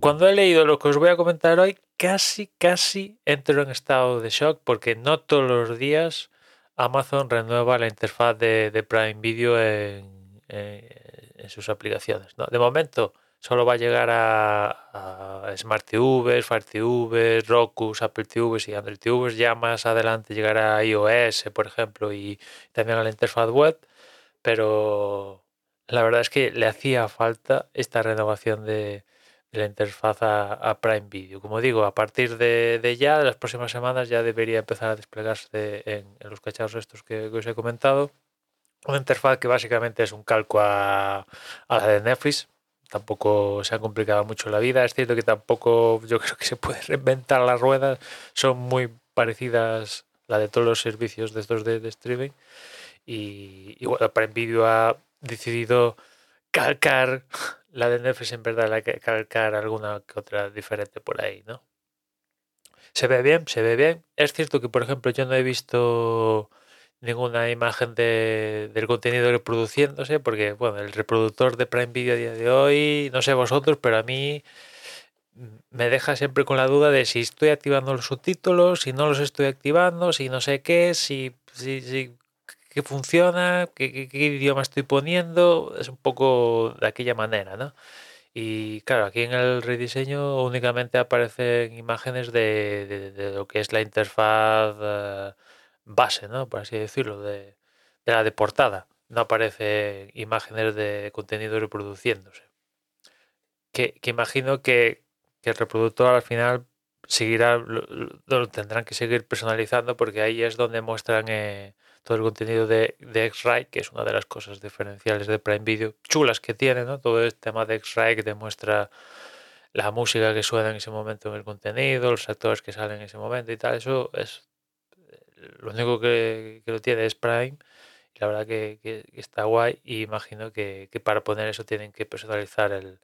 cuando he leído lo que os voy a comentar hoy, casi, casi entro en estado de shock porque no todos los días Amazon renueva la interfaz de, Prime Video en, sus aplicaciones. ¿no? De momento solo va a llegar a, Smart TV, Fire TV, Roku, Apple TV y Android TV. Ya más adelante llegará a iOS, por ejemplo, y también a la interfaz web. Pero la verdad es que le hacía falta esta renovación de, la interfaz a, Prime Video. Como digo, a partir de, ya, de las próximas semanas, ya debería empezar a desplegarse en, los cacharros estos que, os he comentado. Una interfaz que básicamente es un calco a, a la de Netflix, tampoco se ha complicado mucho la vida. Es cierto que tampoco yo creo que se puede reinventar las ruedas. Son muy parecidas la de todos los servicios de estos de, streaming. Y, y, bueno, Prime Video ha decidido calcar la de Netflix en verdad, la que calcar alguna que otra diferente por ahí, ¿no? Se ve bien, se ve bien. Es cierto que, por ejemplo, yo no he visto ninguna imagen de, del contenido reproduciéndose, porque bueno, el reproductor de Prime Video a día de hoy, no sé vosotros, pero a mí me deja siempre con la duda de si estoy activando los subtítulos, si no los estoy activando, si no sé qué, si, si, si qué funciona, qué, idioma estoy poniendo, es un poco de aquella manera, ¿no? Y claro, aquí en el rediseño únicamente aparecen imágenes de, de, lo que es la interfaz. Eh, base, ¿no? Por así decirlo, de, la de portada. No aparece imágenes de contenido reproduciéndose. Que, imagino que, el reproductor al final seguirá, lo, tendrán que seguir personalizando porque ahí es donde muestran eh, todo el contenido de, de X-Ray, que es una de las cosas diferenciales de Prime Video, chulas que tiene, ¿no? Todo el tema de X-Ray que demuestra la música que suena en ese momento en el contenido, los actores que salen en ese momento y tal, eso es lo único que, lo tiene es Prime la verdad que, está guay y imagino que, para poner eso tienen que personalizar el,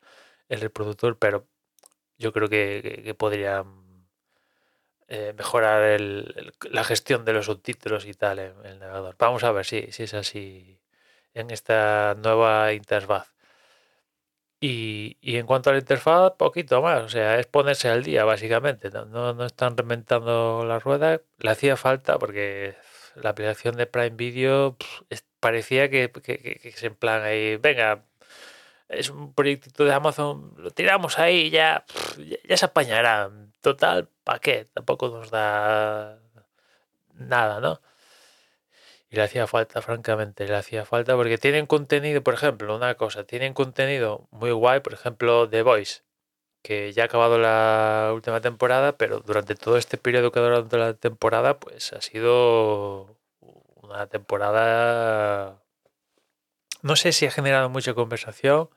reproductor, pero yo creo que, podrían eh, mejorar la gestión de los subtítulos y tal en, el navegador. Vamos a ver si, si es así en esta nueva interfaz. Y, en cuanto a la interfaz, poquito más, o sea, es ponerse al día básicamente, no, están reinventando la rueda, le hacía falta porque la aplicación de Prime Video parecía que, que, se en plan ahí, venga, es un proyectito de Amazon, lo tiramos ahí ya, ya, ya se apañará, total, ¿para qué? Tampoco nos da nada, ¿no? Y le hacía falta, francamente, le hacía falta porque tienen contenido, por ejemplo, una cosa, tienen contenido muy guay, por ejemplo, The Voice, que ya ha acabado la última temporada, pero durante todo este periodo que ha durado la temporada, pues ha sido una temporada, no sé si ha generado mucha conversación,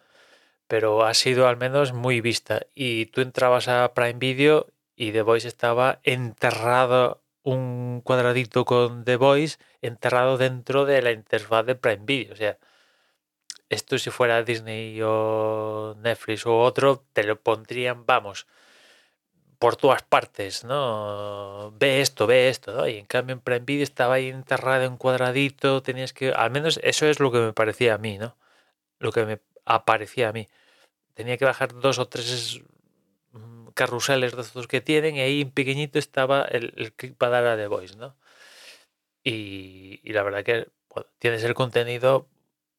pero ha sido al menos muy vista. Y tú entrabas a Prime Video y The Voice estaba enterrado un cuadradito con The Voice enterrado dentro de la interfaz de Prime Video. O sea, esto si fuera Disney o Netflix o otro, te lo pondrían, vamos, por todas partes, ¿no? Ve esto, ve esto, ¿no? Y en cambio en Prime Video estaba ahí enterrado en cuadradito, tenías que, al menos eso es lo que me parecía a mí, ¿no? Lo que me aparecía a mí. Tenía que bajar dos o tres carruseles de estos que tienen y ahí en pequeñito estaba el, el para dar The Voice, ¿no? Y, la verdad que tienes el contenido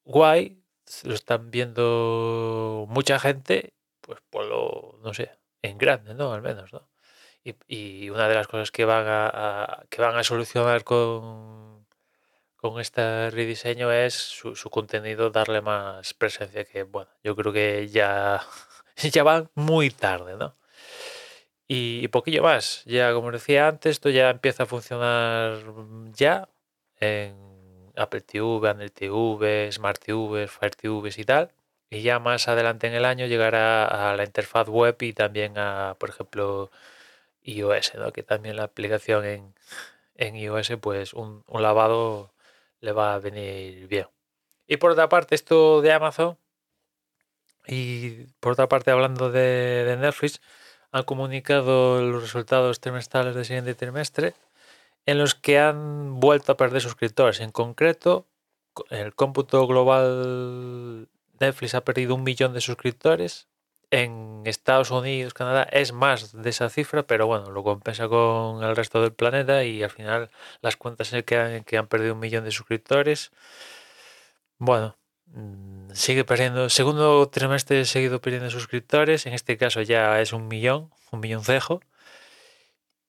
guay, lo están viendo mucha gente, pues por lo, no sé, en grande, ¿no? Al menos, ¿no? Y, una de las cosas que van a, que van a solucionar con, con este rediseño es su, su, contenido darle más presencia que, bueno, yo creo que ya, ya van muy tarde, ¿no? Y, poquillo más. Ya, como decía antes, esto ya empieza a funcionar ya en Apple TV, Android TV, Smart TV, Fire TV y tal. Y ya más adelante en el año llegará a la interfaz web y también a, por ejemplo, iOS, ¿no? que también la aplicación en, en iOS, pues un, lavado le va a venir bien. Y por otra parte, esto de Amazon, y por otra parte, hablando de, de Netflix, han comunicado los resultados trimestrales del siguiente trimestre en los que han vuelto a perder suscriptores. En concreto, el cómputo global Netflix ha perdido un millón de suscriptores En Estados Unidos, Canadá, es más de esa cifra, pero bueno, lo compensa con el resto del planeta y al final las cuentas en que han perdido un millón de suscriptores. Bueno, mm, sigue perdiendo, segundo trimestre seguido perdiendo suscriptores, en este caso ya es un millón, un millón cejo.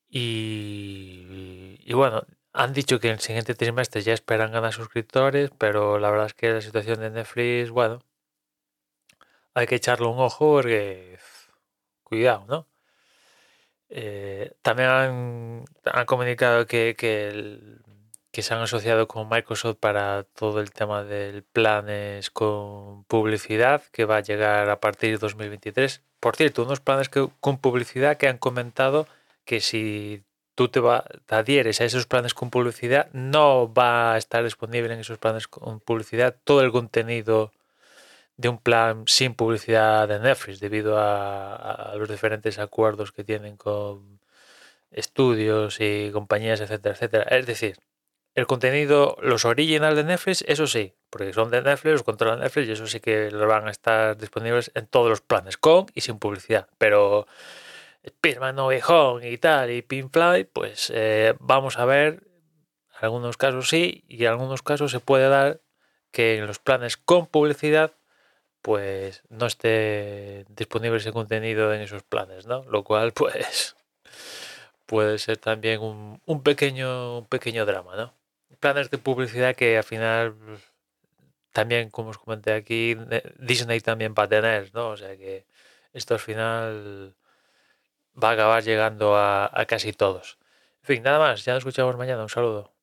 Y, y bueno, han dicho que en el siguiente trimestre ya esperan ganar suscriptores, pero la verdad es que la situación de Netflix, bueno, hay que echarle un ojo porque cuidado, ¿no? Eh, también han, comunicado que, que, se han asociado con Microsoft para todo el tema del planes con publicidad que va a llegar a partir de 2023. Por cierto, unos planes que, con publicidad que han comentado que si tú te, va, te adhieres a esos planes con publicidad, no va a estar disponible en esos planes con publicidad todo el contenido de un plan sin publicidad de Netflix debido a, los diferentes acuerdos que tienen con estudios y compañías, etcétera, etcétera. Es decir, el contenido, los original de Netflix, eso sí, porque son de Netflix, los controla Netflix y eso sí que los van a estar disponibles en todos los planes, con y sin publicidad. Pero Spiderman No Way y tal, y Pinfly, pues eh, vamos a ver, en algunos casos sí, y en algunos casos se puede dar que en los planes con publicidad, pues no esté disponible ese contenido en esos planes, ¿no? Lo cual, pues, puede ser también un, un pequeño, un pequeño drama, ¿no? Planes de publicidad que al final también, como os comenté aquí, Disney también va a tener, ¿no? O sea que esto al final va a acabar llegando a, a casi todos. En fin, nada más, ya nos escuchamos mañana, un saludo.